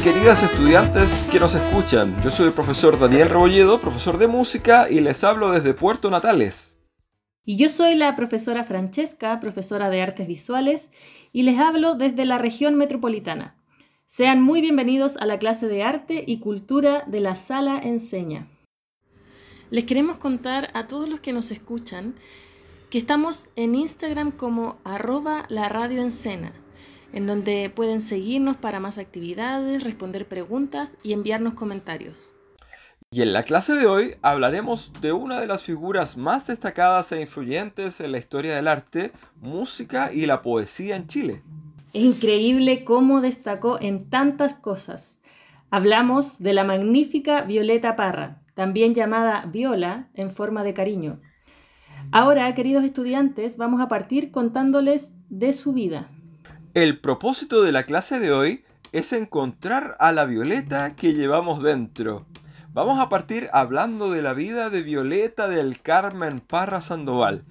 Queridas estudiantes que nos escuchan, yo soy el profesor Daniel Rebolledo, profesor de música, y les hablo desde Puerto Natales. Y yo soy la profesora Francesca, profesora de artes visuales, y les hablo desde la región metropolitana. Sean muy bienvenidos a la clase de arte y cultura de la sala Enseña. Les queremos contar a todos los que nos escuchan que estamos en Instagram como arroba la radio en donde pueden seguirnos para más actividades, responder preguntas y enviarnos comentarios. Y en la clase de hoy hablaremos de una de las figuras más destacadas e influyentes en la historia del arte, música y la poesía en Chile. Es increíble cómo destacó en tantas cosas. Hablamos de la magnífica Violeta Parra, también llamada Viola en forma de cariño. Ahora, queridos estudiantes, vamos a partir contándoles de su vida. El propósito de la clase de hoy es encontrar a la Violeta que llevamos dentro. Vamos a partir hablando de la vida de Violeta del Carmen Parra Sandoval.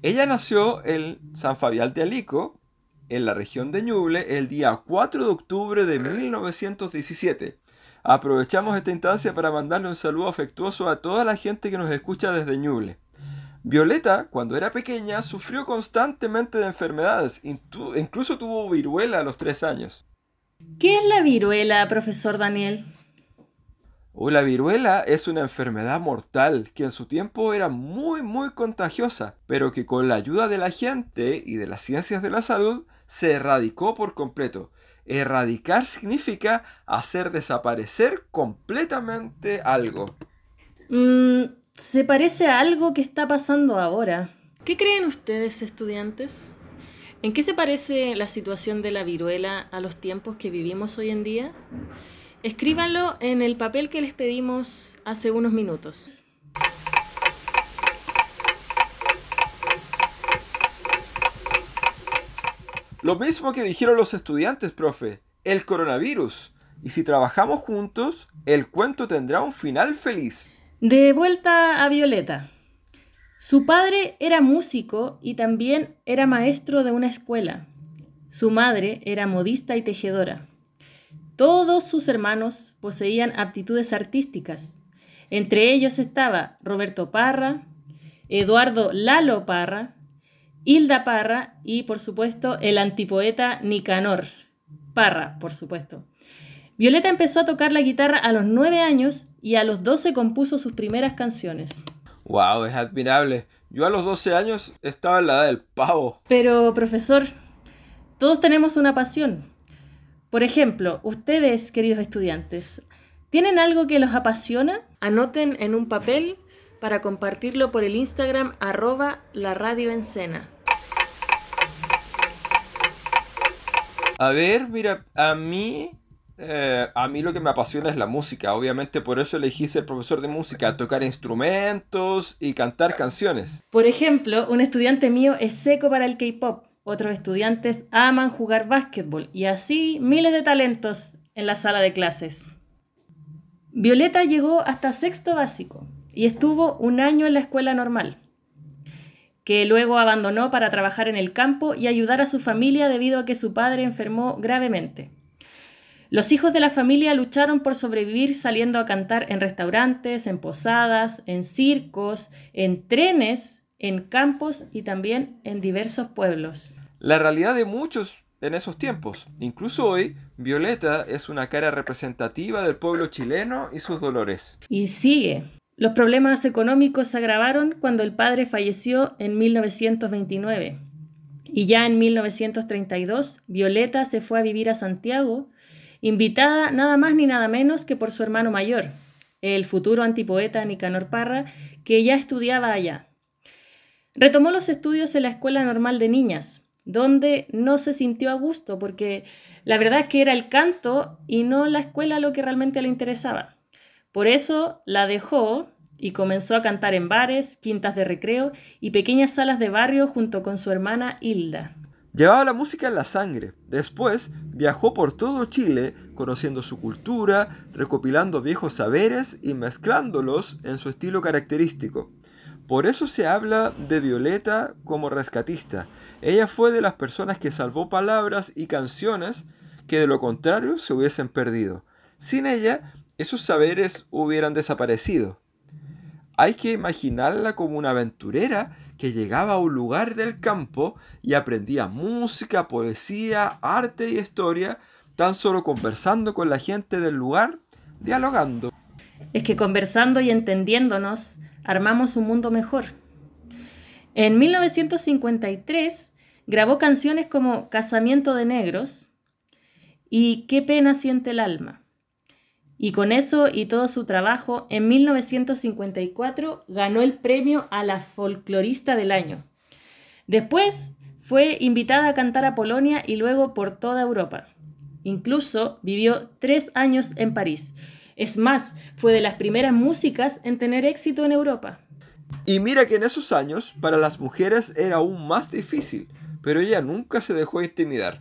Ella nació en San Fabián de Alico, en la región de Ñuble, el día 4 de octubre de 1917. Aprovechamos esta instancia para mandarle un saludo afectuoso a toda la gente que nos escucha desde Ñuble. Violeta, cuando era pequeña, sufrió constantemente de enfermedades, incluso tuvo viruela a los tres años. ¿Qué es la viruela, profesor Daniel? Oh, la viruela es una enfermedad mortal que en su tiempo era muy muy contagiosa, pero que con la ayuda de la gente y de las ciencias de la salud se erradicó por completo. Erradicar significa hacer desaparecer completamente algo. Mm, se parece a algo que está pasando ahora. ¿Qué creen ustedes, estudiantes? ¿En qué se parece la situación de la viruela a los tiempos que vivimos hoy en día? Escríbanlo en el papel que les pedimos hace unos minutos. Lo mismo que dijeron los estudiantes, profe, el coronavirus. Y si trabajamos juntos, el cuento tendrá un final feliz. De vuelta a Violeta. Su padre era músico y también era maestro de una escuela. Su madre era modista y tejedora. Todos sus hermanos poseían aptitudes artísticas. Entre ellos estaba Roberto Parra, Eduardo Lalo Parra, Hilda Parra y, por supuesto, el antipoeta Nicanor Parra, por supuesto. Violeta empezó a tocar la guitarra a los nueve años y a los doce compuso sus primeras canciones. ¡Wow! Es admirable. Yo a los 12 años estaba en la edad del pavo. Pero, profesor, todos tenemos una pasión. Por ejemplo, ustedes, queridos estudiantes, ¿tienen algo que los apasiona? Anoten en un papel para compartirlo por el Instagram arroba la radio A ver, mira, a mí eh, a mí lo que me apasiona es la música, obviamente por eso elegí ser profesor de música, tocar instrumentos y cantar canciones. Por ejemplo, un estudiante mío es seco para el K-Pop, otros estudiantes aman jugar básquetbol y así miles de talentos en la sala de clases. Violeta llegó hasta sexto básico y estuvo un año en la escuela normal, que luego abandonó para trabajar en el campo y ayudar a su familia debido a que su padre enfermó gravemente. Los hijos de la familia lucharon por sobrevivir saliendo a cantar en restaurantes, en posadas, en circos, en trenes, en campos y también en diversos pueblos. La realidad de muchos en esos tiempos. Incluso hoy, Violeta es una cara representativa del pueblo chileno y sus dolores. Y sigue. Los problemas económicos se agravaron cuando el padre falleció en 1929. Y ya en 1932, Violeta se fue a vivir a Santiago invitada nada más ni nada menos que por su hermano mayor, el futuro antipoeta Nicanor Parra, que ya estudiaba allá. Retomó los estudios en la Escuela Normal de Niñas, donde no se sintió a gusto porque la verdad es que era el canto y no la escuela lo que realmente le interesaba. Por eso la dejó y comenzó a cantar en bares, quintas de recreo y pequeñas salas de barrio junto con su hermana Hilda. Llevaba la música en la sangre. Después viajó por todo Chile, conociendo su cultura, recopilando viejos saberes y mezclándolos en su estilo característico. Por eso se habla de Violeta como rescatista. Ella fue de las personas que salvó palabras y canciones que de lo contrario se hubiesen perdido. Sin ella, esos saberes hubieran desaparecido. Hay que imaginarla como una aventurera que llegaba a un lugar del campo y aprendía música, poesía, arte y historia, tan solo conversando con la gente del lugar, dialogando. Es que conversando y entendiéndonos, armamos un mundo mejor. En 1953 grabó canciones como Casamiento de Negros y Qué pena siente el alma. Y con eso y todo su trabajo, en 1954 ganó el premio a la folclorista del año. Después fue invitada a cantar a Polonia y luego por toda Europa. Incluso vivió tres años en París. Es más, fue de las primeras músicas en tener éxito en Europa. Y mira que en esos años para las mujeres era aún más difícil, pero ella nunca se dejó intimidar.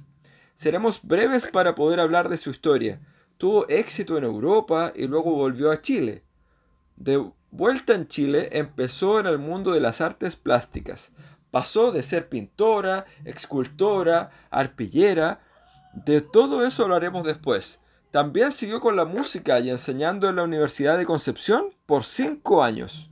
Seremos breves para poder hablar de su historia tuvo éxito en Europa y luego volvió a Chile. De vuelta en Chile empezó en el mundo de las artes plásticas. Pasó de ser pintora, escultora, arpillera. De todo eso hablaremos después. También siguió con la música y enseñando en la Universidad de Concepción por cinco años.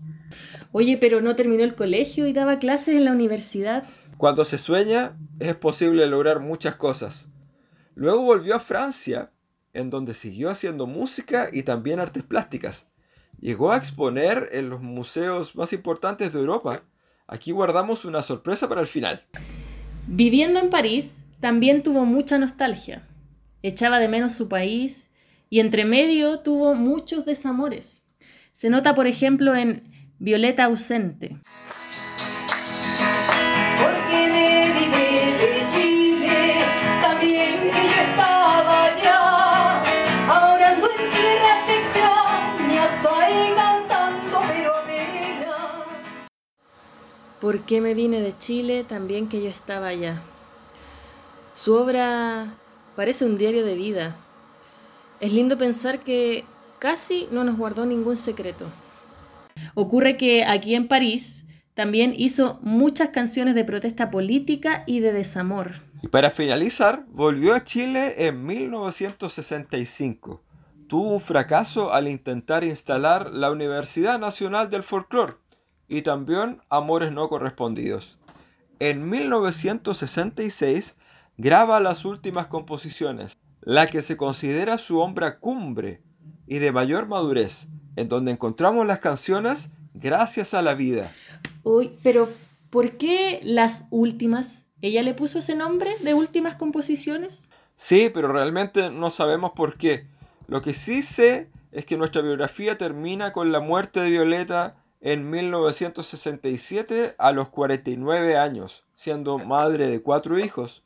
Oye, pero no terminó el colegio y daba clases en la universidad. Cuando se sueña, es posible lograr muchas cosas. Luego volvió a Francia en donde siguió haciendo música y también artes plásticas. Llegó a exponer en los museos más importantes de Europa. Aquí guardamos una sorpresa para el final. Viviendo en París, también tuvo mucha nostalgia. Echaba de menos su país y entre medio tuvo muchos desamores. Se nota, por ejemplo, en Violeta ausente. ¿Por qué me vine de Chile también que yo estaba allá? Su obra parece un diario de vida. Es lindo pensar que casi no nos guardó ningún secreto. Ocurre que aquí en París también hizo muchas canciones de protesta política y de desamor. Y para finalizar, volvió a Chile en 1965. Tuvo un fracaso al intentar instalar la Universidad Nacional del Folclore y también Amores no correspondidos. En 1966 graba las últimas composiciones, la que se considera su obra cumbre y de mayor madurez, en donde encontramos las canciones Gracias a la vida. Uy, pero ¿por qué las últimas? ¿Ella le puso ese nombre de últimas composiciones? Sí, pero realmente no sabemos por qué. Lo que sí sé es que nuestra biografía termina con la muerte de Violeta en 1967 a los 49 años, siendo madre de cuatro hijos.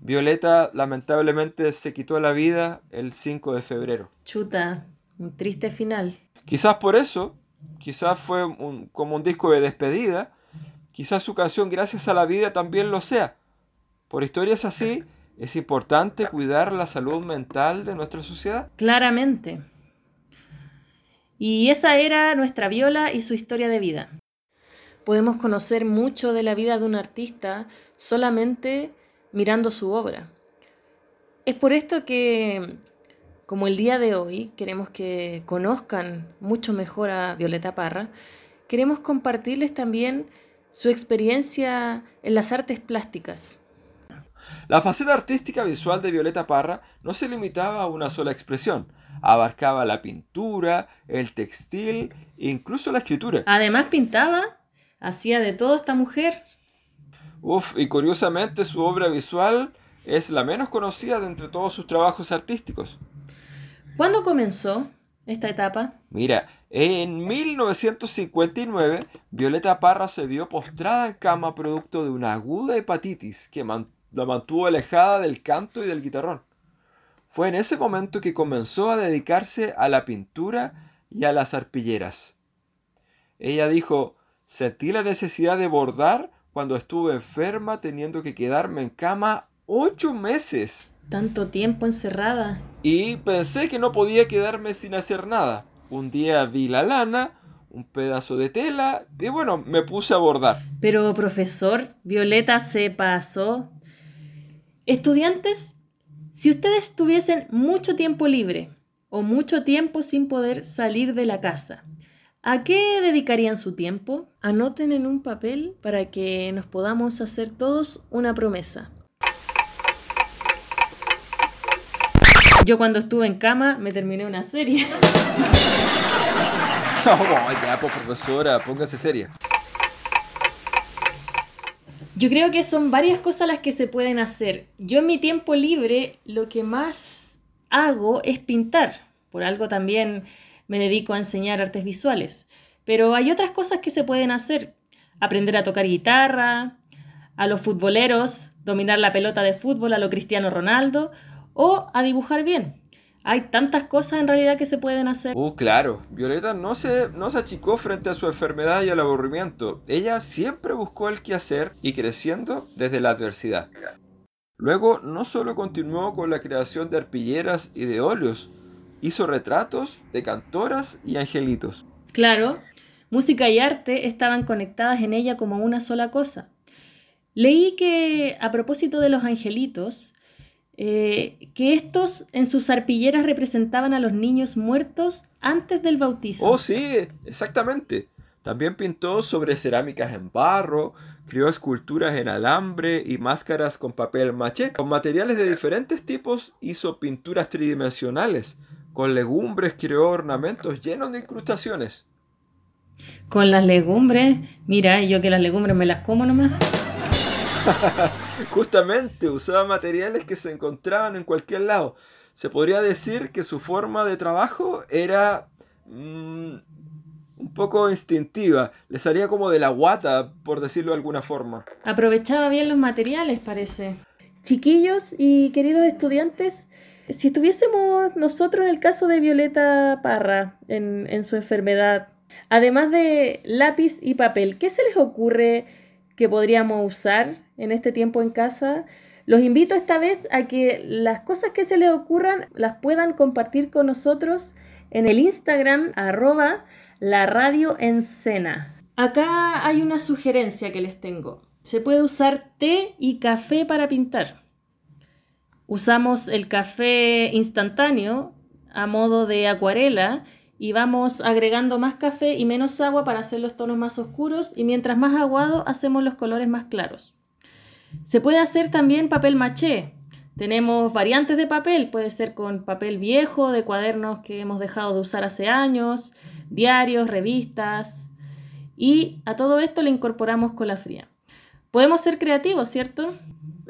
Violeta lamentablemente se quitó la vida el 5 de febrero. Chuta, un triste final. Quizás por eso, quizás fue como un disco de despedida, quizás su canción Gracias a la vida también lo sea. Por historias así, es importante cuidar la salud mental de nuestra sociedad. Claramente. Y esa era nuestra viola y su historia de vida. Podemos conocer mucho de la vida de un artista solamente mirando su obra. Es por esto que, como el día de hoy, queremos que conozcan mucho mejor a Violeta Parra, queremos compartirles también su experiencia en las artes plásticas. La faceta artística visual de Violeta Parra no se limitaba a una sola expresión, Abarcaba la pintura, el textil incluso la escritura. Además pintaba, hacía de todo esta mujer. Uf, y curiosamente su obra visual es la menos conocida de entre todos sus trabajos artísticos. ¿Cuándo comenzó? esta etapa? Mira, en 1959, Violeta Parra se vio postrada en cama producto de una aguda hepatitis que la mantuvo alejada del canto y del guitarrón. Fue en ese momento que comenzó a dedicarse a la pintura y a las arpilleras. Ella dijo, sentí la necesidad de bordar cuando estuve enferma teniendo que quedarme en cama ocho meses. Tanto tiempo encerrada. Y pensé que no podía quedarme sin hacer nada. Un día vi la lana, un pedazo de tela y bueno, me puse a bordar. Pero profesor, Violeta se pasó. Estudiantes, si ustedes tuviesen mucho tiempo libre o mucho tiempo sin poder salir de la casa, ¿A qué dedicarían su tiempo? Anoten en un papel para que nos podamos hacer todos una promesa. Yo cuando estuve en cama me terminé una serie. No, ya, pues profesora, póngase seria. Yo creo que son varias cosas las que se pueden hacer. Yo en mi tiempo libre lo que más hago es pintar. Por algo también me dedico a enseñar artes visuales. Pero hay otras cosas que se pueden hacer. Aprender a tocar guitarra, a los futboleros, dominar la pelota de fútbol a lo Cristiano Ronaldo o a dibujar bien. Hay tantas cosas en realidad que se pueden hacer. Uh, claro. Violeta no se, no se achicó frente a su enfermedad y al aburrimiento. Ella siempre buscó el hacer y creciendo desde la adversidad. Luego, no solo continuó con la creación de arpilleras y de óleos, hizo retratos de cantoras y angelitos. Claro, música y arte estaban conectadas en ella como una sola cosa. Leí que, a propósito de los angelitos, eh, que estos en sus arpilleras representaban a los niños muertos antes del bautismo. Oh, sí, exactamente. También pintó sobre cerámicas en barro, creó esculturas en alambre y máscaras con papel maché. Con materiales de diferentes tipos hizo pinturas tridimensionales, con legumbres creó ornamentos llenos de incrustaciones. Con las legumbres, mira, yo que las legumbres me las como nomás. Justamente, usaba materiales que se encontraban en cualquier lado. Se podría decir que su forma de trabajo era mm, un poco instintiva. Le salía como de la guata, por decirlo de alguna forma. Aprovechaba bien los materiales, parece. Chiquillos y queridos estudiantes, si estuviésemos nosotros en el caso de Violeta Parra, en, su enfermedad, además de lápiz y papel, ¿qué se les ocurre que podríamos usar en este tiempo en casa? Los invito esta vez a que las cosas que se les ocurran las puedan compartir con nosotros en el Instagram arroba la radio Acá hay una sugerencia que les tengo. Se puede usar té y café para pintar. Usamos el café instantáneo a modo de acuarela y vamos agregando más café y menos agua para hacer los tonos más oscuros y mientras más aguado hacemos los colores más claros. Se puede hacer también papel maché. Tenemos variantes de papel, puede ser con papel viejo, de cuadernos que hemos dejado de usar hace años, diarios, revistas. Y a todo esto le incorporamos cola fría. Podemos ser creativos, ¿cierto?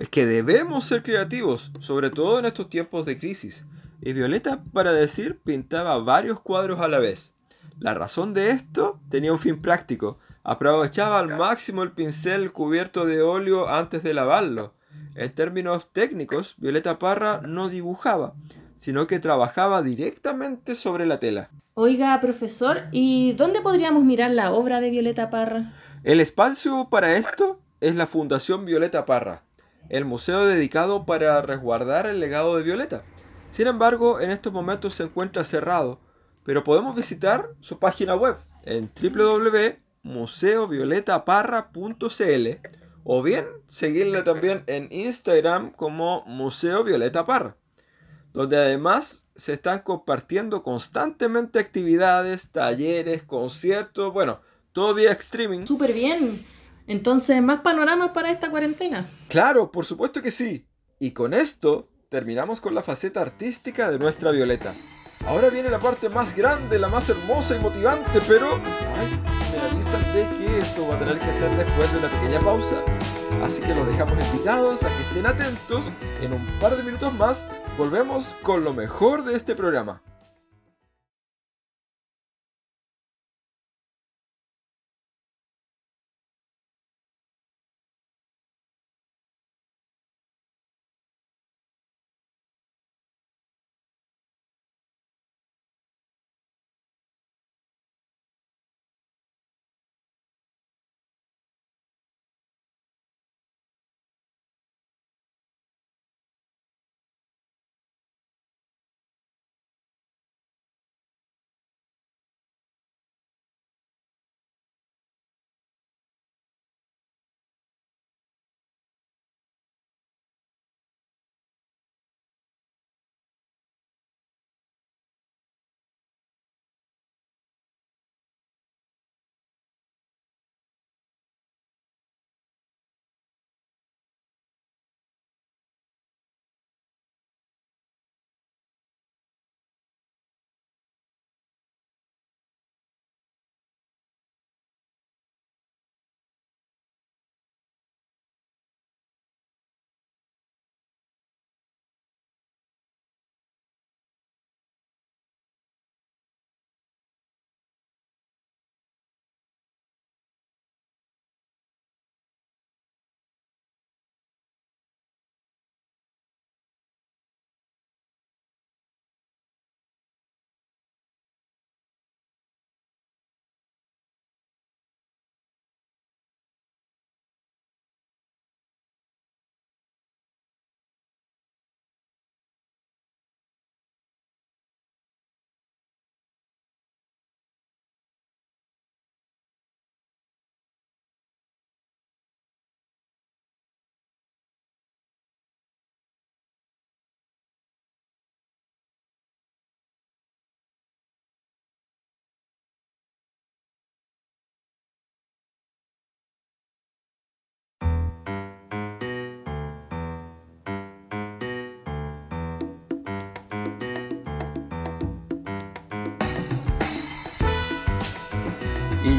es que debemos ser creativos, sobre todo en estos tiempos de crisis. Y Violeta, para decir, pintaba varios cuadros a la vez. La razón de esto tenía un fin práctico. Aprovechaba al máximo el pincel cubierto de óleo antes de lavarlo. En términos técnicos, Violeta Parra no dibujaba, sino que trabajaba directamente sobre la tela. Oiga, profesor, ¿y dónde podríamos mirar la obra de Violeta Parra? El espacio para esto es la Fundación Violeta Parra, el museo dedicado para resguardar el legado de Violeta. Sin embargo, en estos momentos se encuentra cerrado, pero podemos visitar su página web en www.museovioletaparra.cl o bien seguirle también en Instagram como Museo Violeta Parra, donde además se están compartiendo constantemente actividades, talleres, conciertos, bueno, todo vía streaming. Súper bien. Entonces, ¿más panoramas para esta cuarentena? Claro, por supuesto que sí. Y con esto terminamos con la faceta artística de nuestra Violeta. Ahora viene la parte más grande, la más hermosa y motivante, pero... Ay, de que esto va a tener que ser después de una pequeña pausa. Así que los dejamos invitados a que estén atentos. En un par de minutos más volvemos con lo mejor de este programa.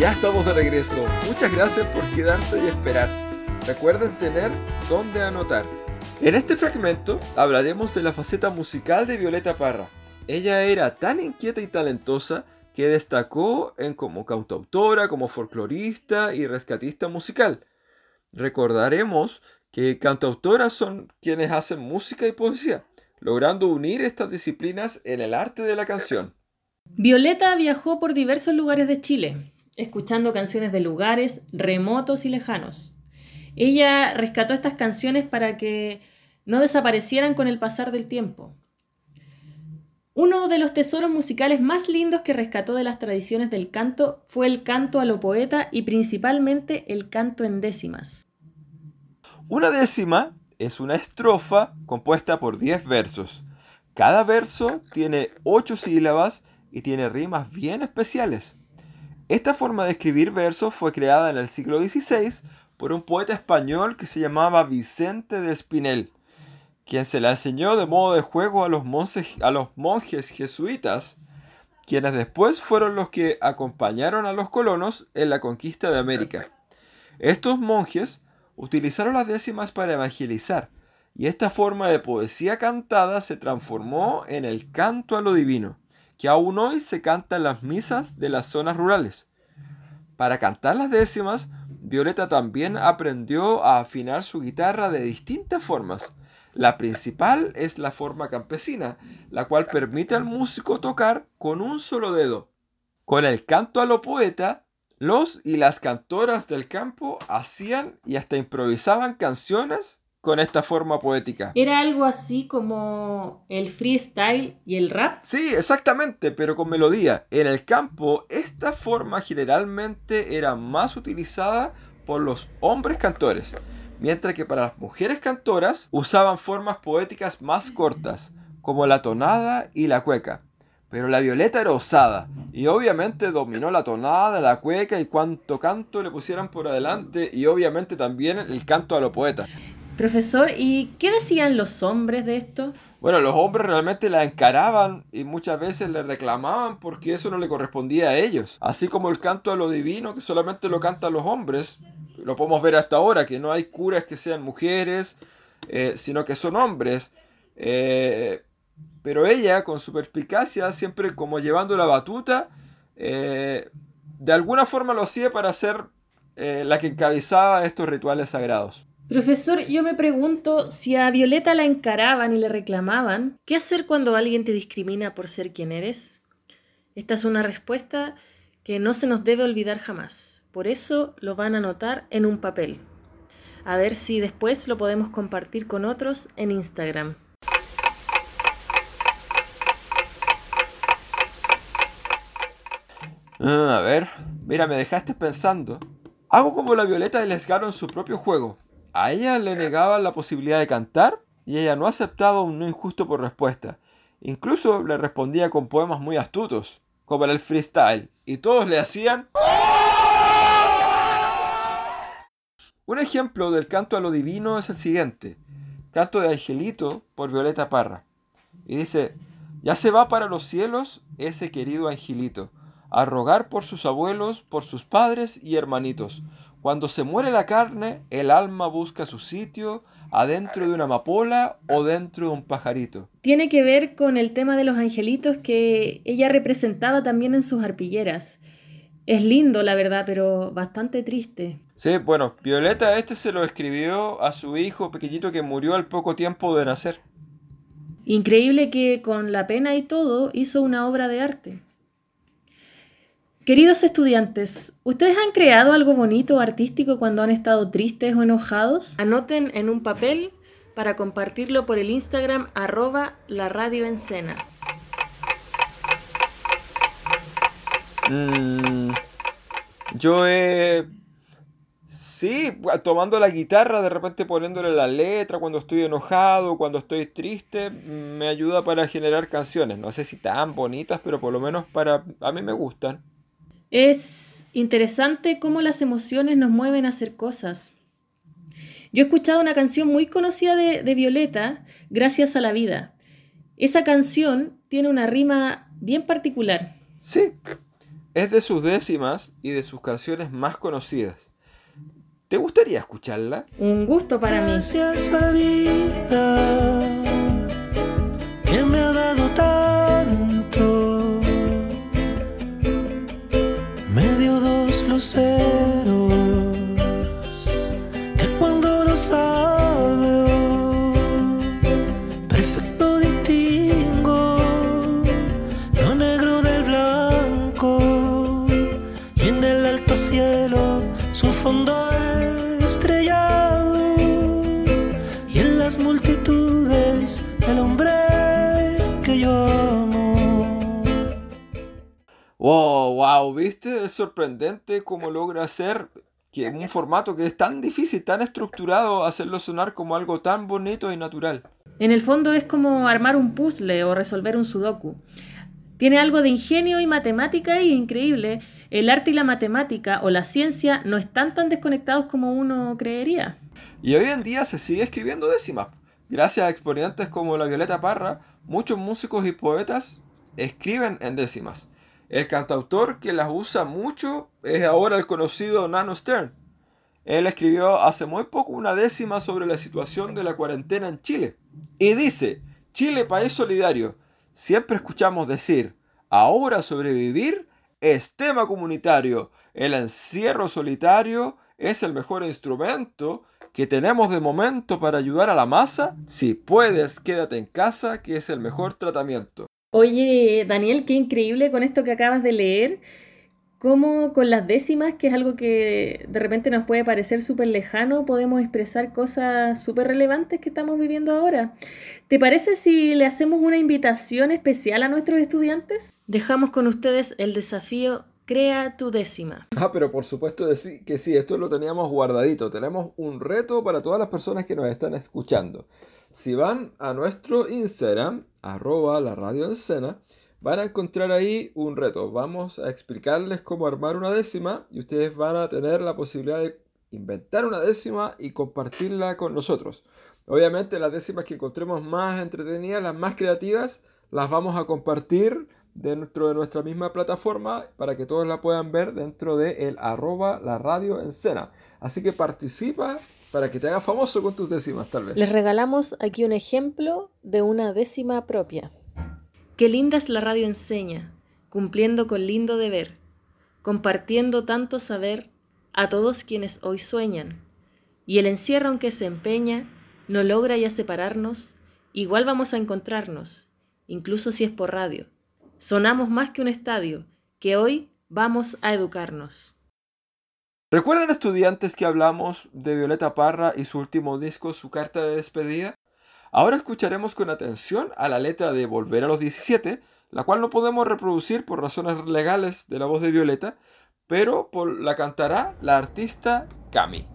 Ya estamos de regreso. Muchas gracias por quedarse y esperar. Recuerden tener dónde anotar. En este fragmento hablaremos de la faceta musical de Violeta Parra. Ella era tan inquieta y talentosa que destacó en como cantautora, como folclorista y rescatista musical. Recordaremos que cantautoras son quienes hacen música y poesía, logrando unir estas disciplinas en el arte de la canción. Violeta viajó por diversos lugares de Chile, escuchando canciones de lugares remotos y lejanos. Ella rescató estas canciones para que no desaparecieran con el pasar del tiempo. Uno de los tesoros musicales más lindos que rescató de las tradiciones del canto fue el canto a lo poeta y principalmente el canto en décimas. Una décima es una estrofa compuesta por 10 versos. Cada verso tiene 8 sílabas y tiene rimas bien especiales. Esta forma de escribir versos fue creada en el siglo XVI por un poeta español que se llamaba Vicente de Espinel quien se la enseñó de modo de juego a los, monjes, jesuitas, quienes después fueron los que acompañaron a los colonos en la conquista de América. Estos monjes utilizaron las décimas para evangelizar, y esta forma de poesía cantada se transformó en el canto a lo divino, que aún hoy se canta en las misas de las zonas rurales. Para cantar las décimas, Violeta también aprendió a afinar su guitarra de distintas formas, la principal es la forma campesina, la cual permite al músico tocar con un solo dedo. Con el canto a lo poeta, los y las cantoras del campo hacían y hasta improvisaban canciones con esta forma poética. ¿Era algo así como el freestyle y el rap? Sí, exactamente, pero con melodía. En el campo, esta forma generalmente era más utilizada por los hombres cantores mientras que para las mujeres cantoras usaban formas poéticas más cortas, como la tonada y la cueca. Pero la Violeta era osada, y obviamente dominó la tonada, la cueca y cuanto canto le pusieran por adelante, y obviamente también el canto a lo poeta. Profesor, ¿y qué decían los hombres de esto? Bueno, los hombres realmente la encaraban y muchas veces le reclamaban porque eso no le correspondía a ellos. Así como el canto a lo divino, que solamente lo cantan los hombres, lo podemos ver hasta ahora, que no hay curas que sean mujeres, eh, sino que son hombres. Eh, pero ella, con su perspicacia, siempre como llevando la batuta, eh, de alguna forma lo hacía para ser la que encabezaba estos rituales sagrados. Profesor, yo me pregunto si a Violeta la encaraban y le reclamaban, ¿qué hacer cuando alguien te discrimina por ser quien eres? Esta es una respuesta que no se nos debe olvidar jamás. Por eso lo van a anotar en un papel. A ver si después lo podemos compartir con otros en Instagram. Ah, a ver, mira, me dejaste pensando. Hago como la Violeta les en su propio juego. A ella le negaban la posibilidad de cantar y ella no aceptaba un no injusto por respuesta. Incluso le respondía con poemas muy astutos, como el freestyle, y todos le hacían... Un ejemplo del canto a lo divino es el siguiente. Canto de Angelito por Violeta Parra. Y dice, ya se va para los cielos ese querido Angelito, a rogar por sus abuelos, por sus padres y hermanitos. Cuando se muere la carne, el alma busca su sitio adentro de una amapola o dentro de un pajarito. Tiene que ver con el tema de los angelitos que ella representaba también en sus arpilleras. Es lindo, la verdad, pero bastante triste. Sí, bueno, Violeta este se lo escribió a su hijo pequeñito que murió al poco tiempo de nacer. Increíble que con la pena y todo hizo una obra de arte. Queridos estudiantes, ¿ustedes han creado algo bonito o artístico cuando han estado tristes o enojados? Anoten en un papel para compartirlo por el Instagram arroba la radio mm, yo he Sí, tomando la guitarra, de repente poniéndole la letra cuando estoy enojado, cuando estoy triste, me ayuda para generar canciones. No sé si tan bonitas, pero por lo menos para a mí me gustan. Es interesante cómo las emociones nos mueven a hacer cosas. Yo he escuchado una canción muy conocida de, de Violeta, Gracias a la vida. Esa canción tiene una rima bien particular. Sí, Es de sus décimas y de sus canciones más conocidas. ¿Te gustaría escucharla? Un gusto para mí. Gracias a vida que me Say. Sorprendente cómo logra hacer que un formato que es tan difícil, tan estructurado, hacerlo sonar como algo tan bonito y natural. En el fondo es como armar un puzzle o resolver un sudoku. Tiene algo de ingenio y matemática y increíble. El arte y la matemática o la ciencia no están tan desconectados como uno creería. Y hoy en día se sigue escribiendo décimas. Gracias a exponentes como la Violeta Parra, muchos músicos y poetas escriben en décimas. El cantautor que las usa mucho es ahora el conocido Nano Stern. Él escribió hace muy poco una décima sobre la situación de la cuarentena en Chile. Y dice, Chile país solidario. Siempre escuchamos decir, ahora sobrevivir es tema comunitario. El encierro solitario es el mejor instrumento que tenemos de momento para ayudar a la masa. Si puedes, quédate en casa, que es el mejor tratamiento. Oye, Daniel, qué increíble con esto que acabas de leer, cómo con las décimas, que es algo que de repente nos puede parecer súper lejano, podemos expresar cosas súper relevantes que estamos viviendo ahora. ¿Te parece si le hacemos una invitación especial a nuestros estudiantes? Dejamos con ustedes el desafío Crea tu décima. Ah, pero por supuesto que sí, esto lo teníamos guardadito. Tenemos un reto para todas las personas que nos están escuchando. Si van a nuestro Instagram, arroba la radio en van a encontrar ahí un reto. Vamos a explicarles cómo armar una décima y ustedes van a tener la posibilidad de inventar una décima y compartirla con nosotros. Obviamente las décimas que encontremos más entretenidas, las más creativas, las vamos a compartir dentro de nuestra misma plataforma para que todos la puedan ver dentro de el arroba la radio en. Así que participa para que te hagas famoso con tus décimas tal vez. Les regalamos aquí un ejemplo de una décima propia. Qué linda es la radio enseña, cumpliendo con lindo deber, compartiendo tanto saber a todos quienes hoy sueñan. Y el encierro aunque se empeña, no logra ya separarnos, igual vamos a encontrarnos, incluso si es por radio. Sonamos más que un estadio, que hoy vamos a educarnos. ¿Recuerdan estudiantes que hablamos de Violeta Parra y su último disco, su carta de despedida? Ahora escucharemos con atención a la letra de Volver a los 17, la cual no podemos reproducir por razones legales de la voz de Violeta, pero por- la cantará la artista Cami.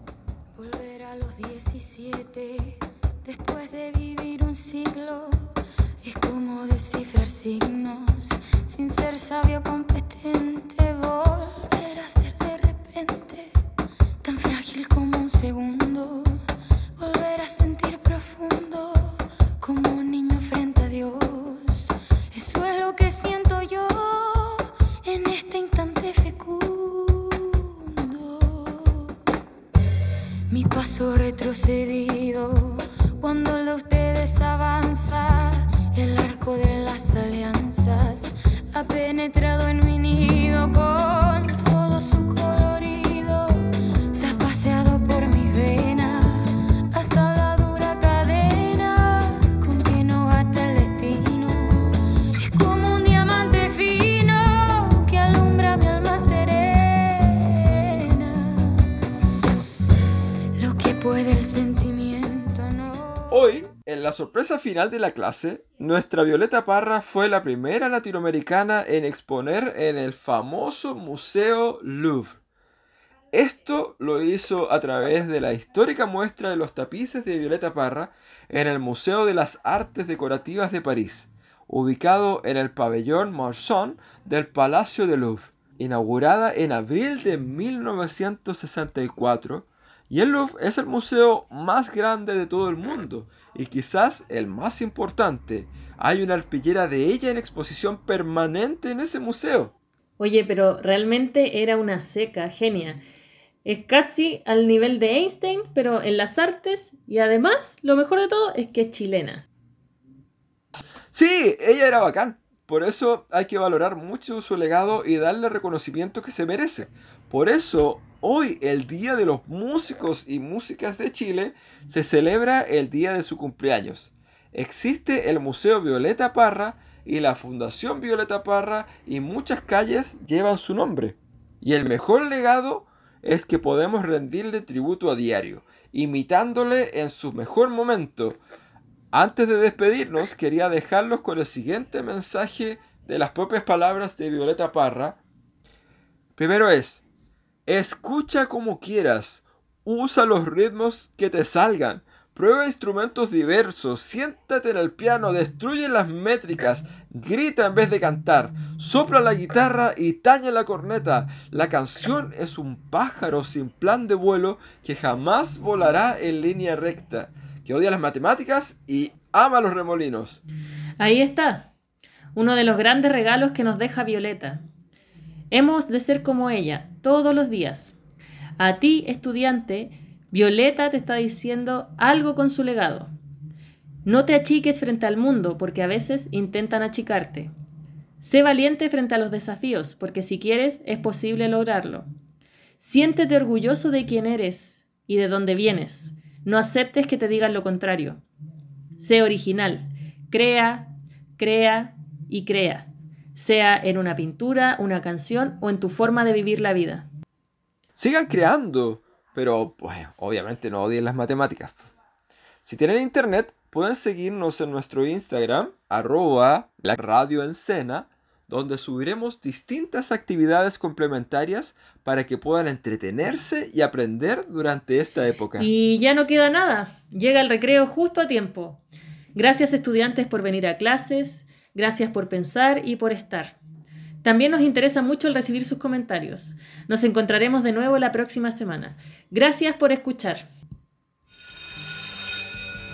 Volver a los 17, después de vivir un siglo, es como descifrar signos, sin ser sabio competente, volver a ser de repente, segundo, volver a sentir profundo, como un niño frente a Dios. Eso es lo que siento yo en este instante fecundo. Mi paso retrocedido cuando de ustedes avanza. El arco de las alianzas ha penetrado en mi nido con sorpresa final de la clase, nuestra Violeta Parra fue la primera latinoamericana en exponer en el famoso Museo Louvre. Esto lo hizo a través de la histórica muestra de los tapices de Violeta Parra en el Museo de las Artes Decorativas de París, ubicado en el pabellón Marchand del Palacio de Louvre, inaugurada en abril de 1964. Y el Louvre es el museo más grande de todo el mundo y quizás el más importante. Hay una arpillera de ella en exposición permanente en ese museo. Oye, pero realmente era una seca, genia. Es casi al nivel de Einstein, pero en las artes y además, lo mejor de todo es que es chilena. Sí, ella era bacán. Por eso hay que valorar mucho su legado y darle el reconocimiento que se merece. Por eso, hoy, el Día de los Músicos y Músicas de Chile, se celebra el día de su cumpleaños. Existe el Museo Violeta Parra y la Fundación Violeta Parra y muchas calles llevan su nombre. Y el mejor legado es que podemos rendirle tributo a diario, imitándole en su mejor momento. Antes de despedirnos, quería dejarlos con el siguiente mensaje de las propias palabras de Violeta Parra. Primero es, escucha como quieras, usa los ritmos que te salgan, Prueba instrumentos diversos, siéntate en el piano, destruye las métricas, grita en vez de cantar, sopla la guitarra y taña la corneta. La canción es un pájaro sin plan de vuelo que jamás volará en línea recta, que odia las matemáticas y ama los remolinos. Ahí está, uno de los grandes regalos que nos deja Violeta. Hemos de ser como ella, todos los días. A ti, estudiante, Violeta te está diciendo algo con su legado. No te achiques frente al mundo, porque a veces intentan achicarte. Sé valiente frente a los desafíos, porque si quieres es posible lograrlo. Siéntete orgulloso de quién eres y de dónde vienes. No aceptes que te digan lo contrario. Sé original. Crea, crea y crea. Sea en una pintura, una canción o en tu forma de vivir la vida. Sigan creando. Pero, pues, obviamente no odien las matemáticas. Si tienen internet, pueden seguirnos en nuestro Instagram, arroba la radio donde subiremos distintas actividades complementarias para que puedan entretenerse y aprender durante esta época. Y ya no queda nada, llega el recreo justo a tiempo. Gracias estudiantes por venir a clases, gracias por pensar y por estar. También nos interesa mucho el recibir sus comentarios. Nos encontraremos de nuevo la próxima semana. Gracias por escuchar.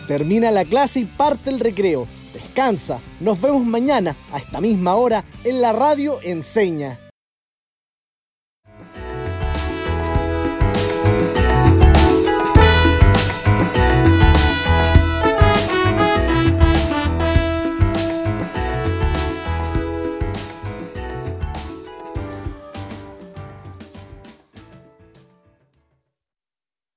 Termina la clase y parte el recreo. Descansa. Nos vemos mañana a esta misma hora en la radio Enseña.